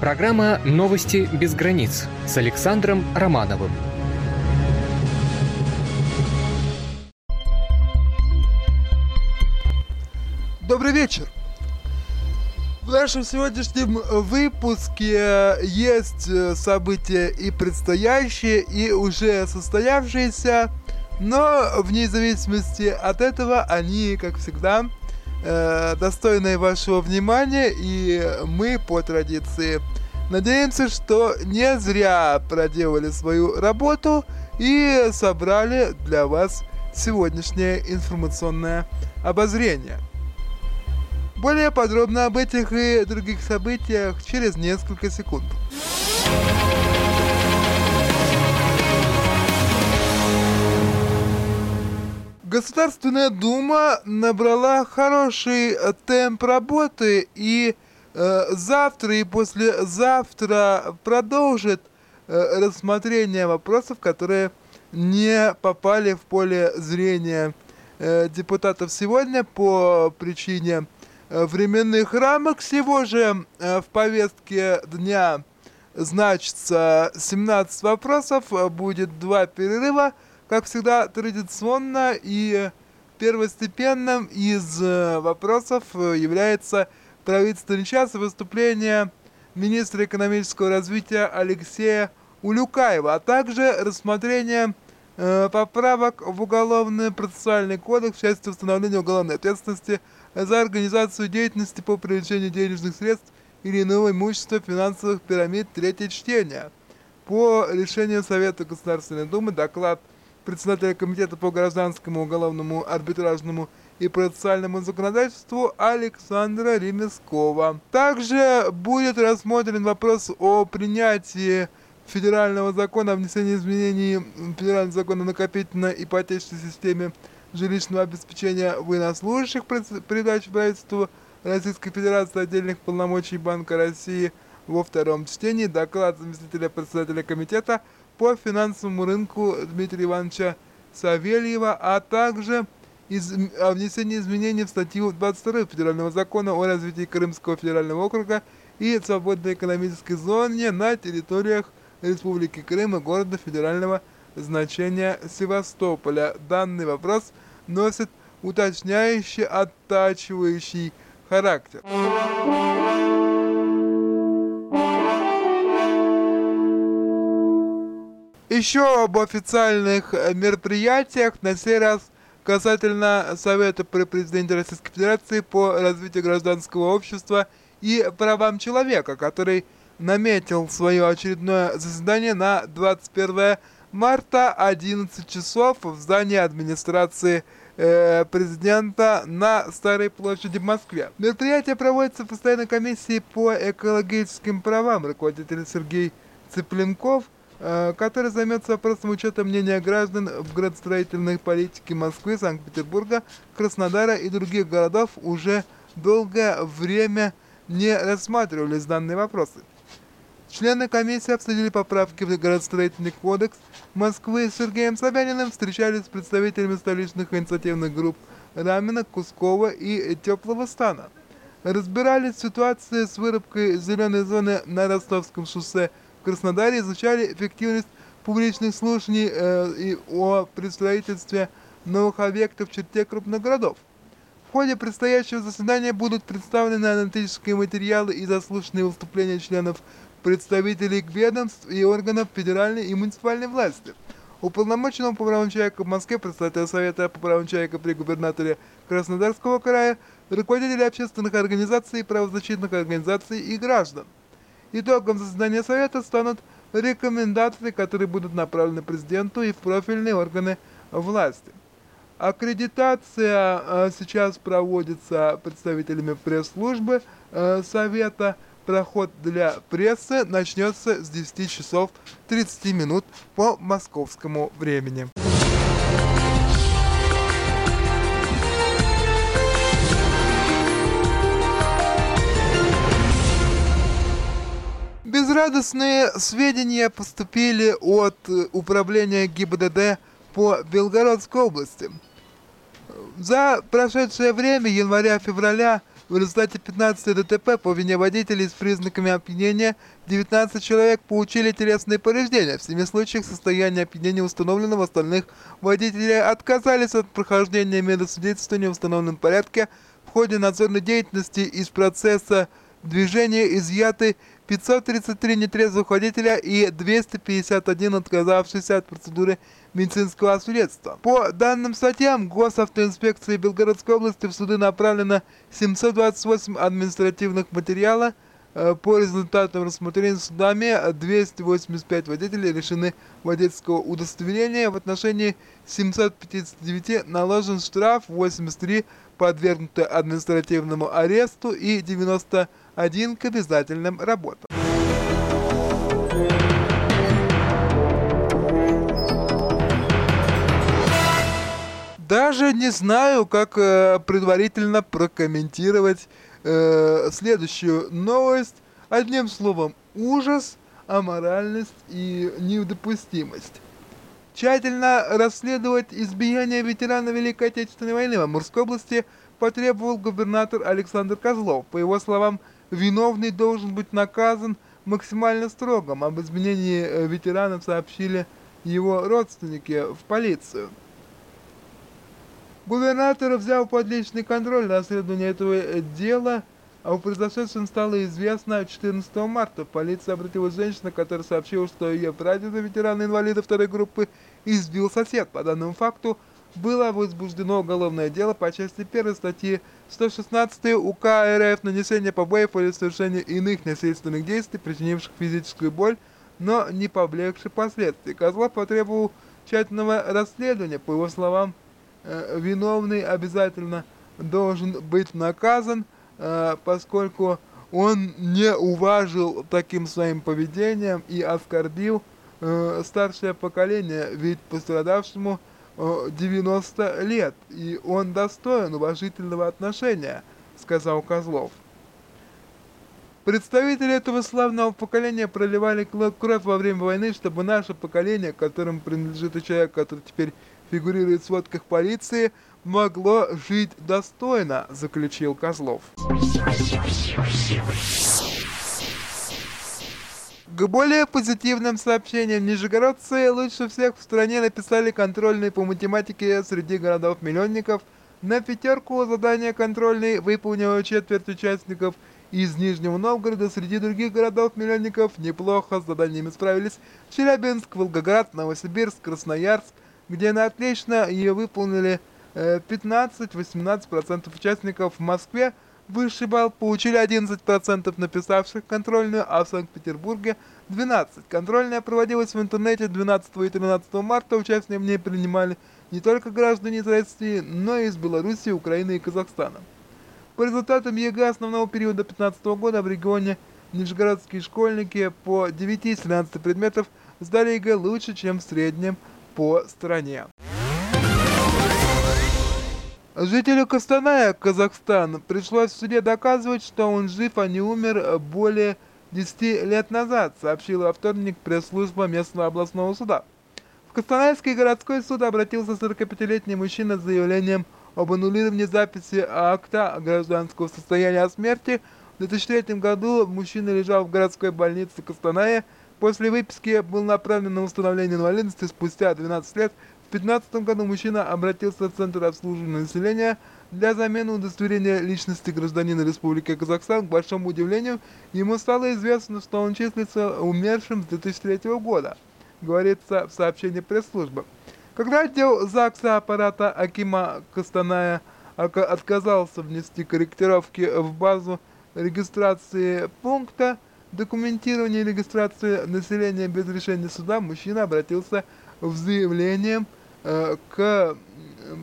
Программа «Новости без границ» с Александром Романовым. Добрый вечер. В нашем сегодняшнем выпуске есть события и предстоящие, и уже состоявшиеся, но вне зависимости от этого они, как всегда, э, вашего внимания, и мы по традиции надеемся, что не зря проделали свою работу и собрали для вас сегодняшнее информационное обозрение. Более подробно об этих и других событиях через несколько секунд. Государственная Дума набрала хороший э, темп работы и э, завтра и послезавтра продолжит э, рассмотрение вопросов, которые не попали в поле зрения э, депутатов сегодня по причине э, временных рамок. Всего же э, в повестке дня значится 17 вопросов, будет два перерыва – как всегда, традиционно и первостепенным из э, вопросов э, является правительственный час выступления министра экономического развития Алексея Улюкаева, а также рассмотрение э, поправок в Уголовный процессуальный кодекс в части установления уголовной ответственности за организацию деятельности по привлечению денежных средств или иного имущества финансовых пирамид третье чтение. По решению Совета Государственной Думы доклад председателя Комитета по гражданскому, уголовному, арбитражному и процессуальному законодательству Александра Ремескова. Также будет рассмотрен вопрос о принятии федерального закона о внесении изменений федерального закона накопительной ипотечной системе жилищного обеспечения военнослужащих передачи правительству Российской Федерации отдельных полномочий Банка России во втором чтении. Доклад заместителя председателя комитета по финансовому рынку Дмитрия Ивановича Савельева, а также из, о внесении изменений в статью 22 Федерального закона о развитии Крымского федерального округа и свободной экономической зоне на территориях Республики Крым и города федерального значения Севастополя. Данный вопрос носит уточняющий, оттачивающий характер. Еще об официальных э, мероприятиях, на сей раз касательно Совета при президенте Российской Федерации по развитию гражданского общества и правам человека, который наметил свое очередное заседание на 21 марта 11 часов в здании администрации э, президента на Старой площади в Москве. Мероприятие проводится в постоянной комиссии по экологическим правам. Руководитель Сергей Цыпленков – который займется вопросом учета мнения граждан в градостроительной политике Москвы, Санкт-Петербурга, Краснодара и других городов уже долгое время не рассматривались данные вопросы. Члены комиссии обсудили поправки в городостроительный кодекс Москвы с Сергеем Собяниным, встречались с представителями столичных инициативных групп Рамина, Кускова и Теплого Стана. Разбирались ситуации с вырубкой зеленой зоны на Ростовском шоссе Краснодаре изучали эффективность публичных слушаний э, и о представительстве новых объектов в черте крупных городов. В ходе предстоящего заседания будут представлены аналитические материалы и заслушанные выступления членов представителей ведомств и органов федеральной и муниципальной власти. Уполномоченного по правам человека в Москве, председателя Совета по правам человека при губернаторе Краснодарского края, руководители общественных организаций, правозащитных организаций и граждан. Итогом заседания Совета станут рекомендации, которые будут направлены президенту и в профильные органы власти. Аккредитация э, сейчас проводится представителями пресс-службы э, Совета. Проход для прессы начнется с 10 часов 30 минут по московскому времени. Безрадостные сведения поступили от э, управления ГИБДД по Белгородской области. За прошедшее время, января-февраля В результате 15 ДТП по вине водителей с признаками опьянения 19 человек получили телесные повреждения. В 7 случаях состояние опьянения установлено, в остальных водители отказались от прохождения медосвидетельствования в установленном порядке. В ходе надзорной деятельности из процесса движения изъяты 533 нетрезвых водителя и 251 отказавшихся от процедуры медицинского средства. По данным статьям Госавтоинспекции Белгородской области в суды направлено 728 административных материалов. Э, по результатам рассмотрения судами 285 водителей лишены водительского удостоверения. В отношении 759 наложен штраф, 83 подвергнуты административному аресту и 91 к обязательным работам. Даже не знаю, как э, предварительно прокомментировать э, следующую новость. Одним словом, ужас, аморальность и недопустимость. Тщательно расследовать избиение ветерана Великой Отечественной войны в Амурской области потребовал губернатор Александр Козлов. По его словам, виновный должен быть наказан максимально строгом. Об изменении э, ветеранов сообщили его родственники в полицию. Губернатор взял под личный контроль расследование этого э, дела, о произошедшем стало известно 14 марта. В полицию обратилась женщина, которая сообщила, что ее прадеда, ветерана инвалида второй группы, избил сосед. По данному факту было возбуждено уголовное дело по части 1 статьи 116 УК РФ «Нанесение побоев или совершение иных насильственных действий, причинивших физическую боль, но не повлекших последствий». Козлов потребовал тщательного расследования. По его словам, Э, виновный обязательно должен быть наказан, поскольку он не уважил таким своим поведением и оскорбил э, старшее поколение, ведь пострадавшему 90 лет, и он достоин уважительного отношения, сказал Козлов. Представители этого славного поколения проливали кровь во время войны, чтобы наше поколение, которым принадлежит и человек, который теперь фигурирует в сводках полиции, могло жить достойно, заключил Козлов. К более позитивным сообщениям нижегородцы лучше всех в стране написали контрольные по математике среди городов-миллионников. На пятерку задания контрольной выполнила четверть участников из Нижнего Новгорода. Среди других городов-миллионников неплохо с заданиями справились Челябинск, Волгоград, Новосибирск, Красноярск, где на отлично ее выполнили 15-18% э, участников в Москве. Высший балл получили 11% написавших контрольную, а в Санкт-Петербурге 12%. Контрольная проводилась в интернете 12 и 13 марта. Участие в ней принимали не только граждане из России, но и из Беларуси, Украины и Казахстана. По результатам ЕГЭ основного периода 2015 года в регионе нижегородские школьники по 9 из 13 предметов сдали ЕГЭ лучше, чем в среднем по стране. Жителю Костаная, Казахстан, пришлось в суде доказывать, что он жив, а не умер более 10 лет назад, сообщила вторник пресс-служба местного областного суда. В Костанайский городской суд обратился 45-летний мужчина с заявлением об аннулировании записи акта гражданского состояния о смерти. В 2003 году мужчина лежал в городской больнице Костаная После выписки был направлен на установление инвалидности спустя 12 лет. В 2015 году мужчина обратился в Центр обслуживания населения для замены удостоверения личности гражданина Республики Казахстан. К большому удивлению, ему стало известно, что он числится умершим с 2003 года, говорится в сообщении пресс-службы. Когда отдел ЗАГСа аппарата Акима Костаная отказался внести корректировки в базу регистрации пункта, документирования и регистрации населения без решения суда мужчина обратился в заявлением э, к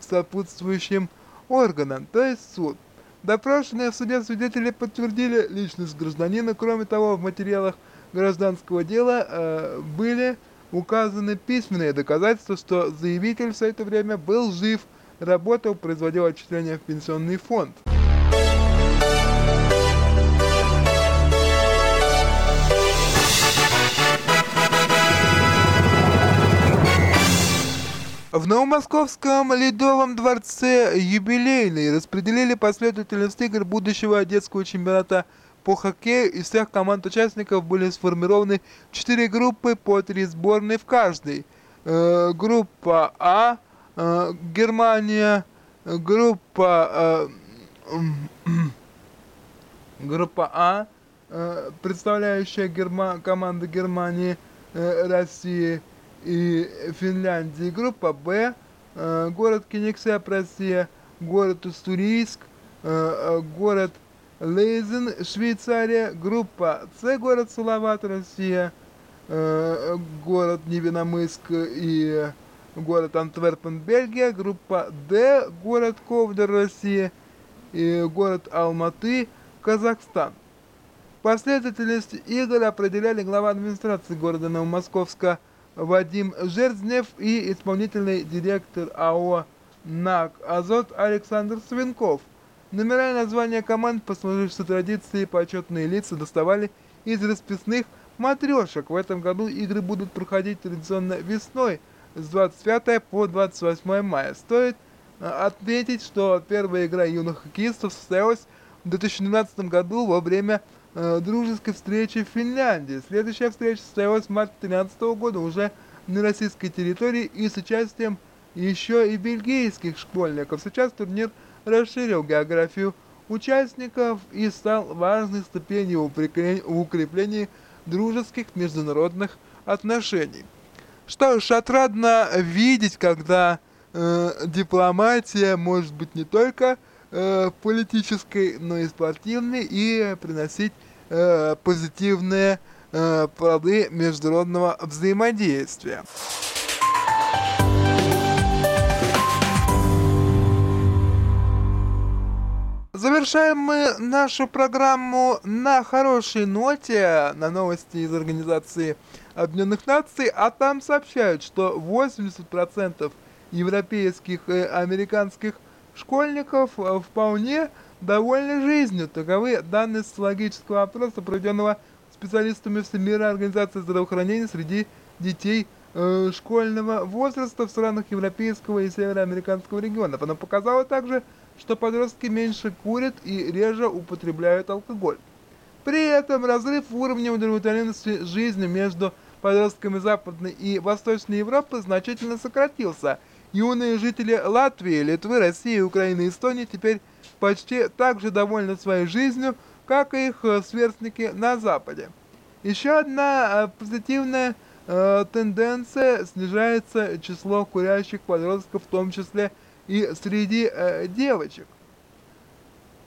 сопутствующим органам, то есть суд. Допрошенные в суде свидетели подтвердили личность гражданина. Кроме того, в материалах гражданского дела э, были указаны письменные доказательства, что заявитель все это время был жив, работал, производил отчисления в пенсионный фонд. В Новомосковском Ледовом дворце юбилейный распределили последовательность игр будущего детского чемпионата по хоккею. Из всех команд участников были сформированы четыре группы по три сборной в каждой. Э, группа А, э, Германия, группа, э, группа А, э, представляющая Герма команду Германии, э, России, и Финляндии. Группа Б, э, город Кенигсеп, Россия, город Уссурийск, э, э, город Лейзен, Швейцария. Группа С, город Салават, Россия, город Невиномыск и город Антверпен, Бельгия. Группа Д, город Ковдер, Россия и город Алматы, Казахстан. Последовательность игр определяли глава администрации города Новомосковска Вадим Жерзнев и исполнительный директор АО НАК «Азот» Александр Свинков. Номера и названия команд, послужившие традиции, почетные лица доставали из расписных матрешек. В этом году игры будут проходить традиционно весной с 25 по 28 мая. Стоит э, отметить, что первая игра юных хоккеистов состоялась в 2012 году во время э, дружеской встречи в Финляндии. Следующая встреча состоялась в марте 2013 года уже на российской территории и с участием еще и бельгийских школьников. Сейчас турнир расширил географию участников и стал важной ступенью в укреплении дружеских международных отношений. Что ж, отрадно видеть, когда э, дипломатия может быть не только э, политической, но и спортивной и приносить э, позитивные э, плоды международного взаимодействия. Завершаем мы нашу программу на хорошей ноте, на новости из Организации Объединенных Наций, а там сообщают, что 80% европейских и американских школьников вполне довольны жизнью. Таковы данные социологического опроса, проведенного специалистами Всемирной организации здравоохранения среди детей э, школьного возраста в странах европейского и североамериканского регионов. Она показала также, что подростки меньше курят и реже употребляют алкоголь. При этом разрыв уровня удовлетворенности жизни между подростками Западной и Восточной Европы значительно сократился. Юные жители Латвии, Литвы, России, Украины и Эстонии теперь почти так же довольны своей жизнью, как и их э, сверстники на Западе. Еще одна э, позитивная э, тенденция – снижается число курящих подростков, в том числе и среди э, девочек.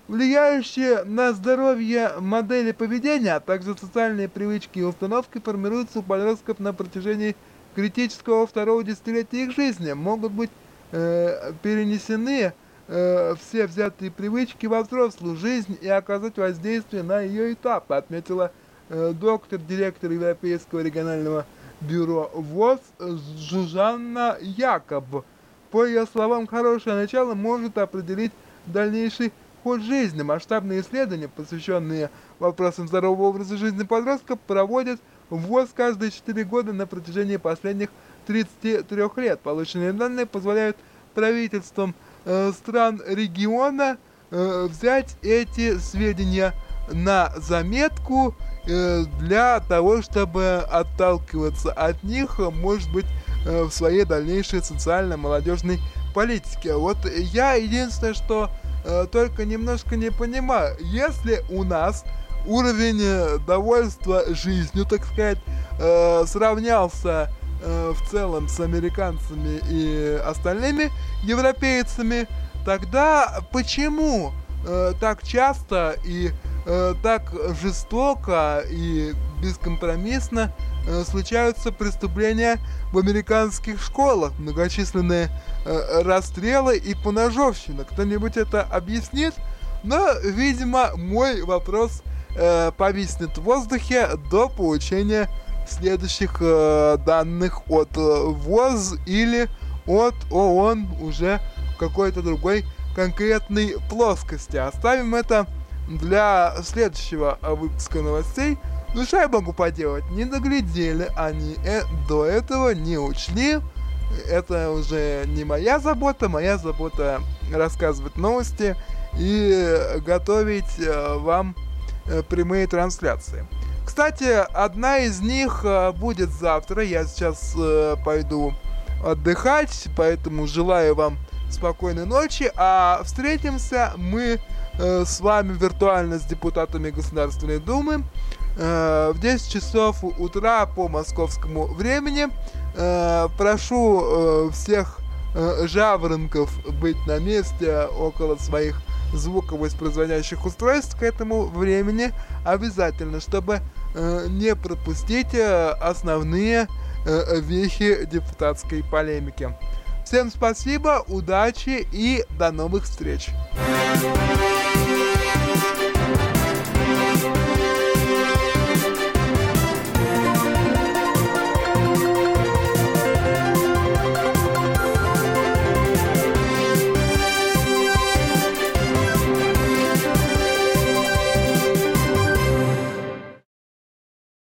Влияющие на здоровье модели поведения, а также социальные привычки и установки формируются у подростков на протяжении критического второго десятилетия их жизни, могут быть э, перенесены э, все взятые привычки во взрослую жизнь и оказать воздействие на ее этапы, отметила э, доктор, директор Европейского регионального бюро ВОЗ Жужанна Якоб. По ее словам, хорошее начало может определить дальнейший ход жизни. Масштабные исследования, посвященные вопросам здорового образа жизни подростков, проводят ВОЗ каждые 4 года на протяжении последних 33 лет. Полученные данные позволяют правительствам э, стран региона э, взять эти сведения на заметку э, для того, чтобы отталкиваться от них, может быть, э, в своей дальнейшей социально-молодежной политике. Вот я единственное, что э, только немножко не понимаю, если у нас уровень э, довольства жизнью, так сказать, э, сравнялся э, в целом с американцами и остальными европейцами, тогда почему э, так часто и э, так жестоко и бескомпромиссно э, случаются преступления в американских школах, многочисленные э, расстрелы и поножовщина. Кто-нибудь это объяснит? Но, видимо, мой вопрос э, повиснет в воздухе до получения следующих э, данных от э, ВОЗ или от ООН уже какой-то другой конкретной плоскости. Оставим это для следующего выпуска новостей. Ну что я могу поделать? Не доглядели они э, до этого, не учли. это уже не моя забота, моя забота рассказывать новости и готовить э, вам э, прямые трансляции. Кстати, одна из них э, будет завтра. Я сейчас пойду отдыхать, поэтому желаю вам спокойной ночи. А встретимся мы с вами виртуально с депутатами Государственной Думы в 10 часов утра по московскому времени. Прошу всех жаворонков быть на месте около своих звуковоспроизводящих устройств к этому времени обязательно, чтобы э, не пропустить э, основные э, вехи депутатской полемики. Всем спасибо, удачи и до новых встреч!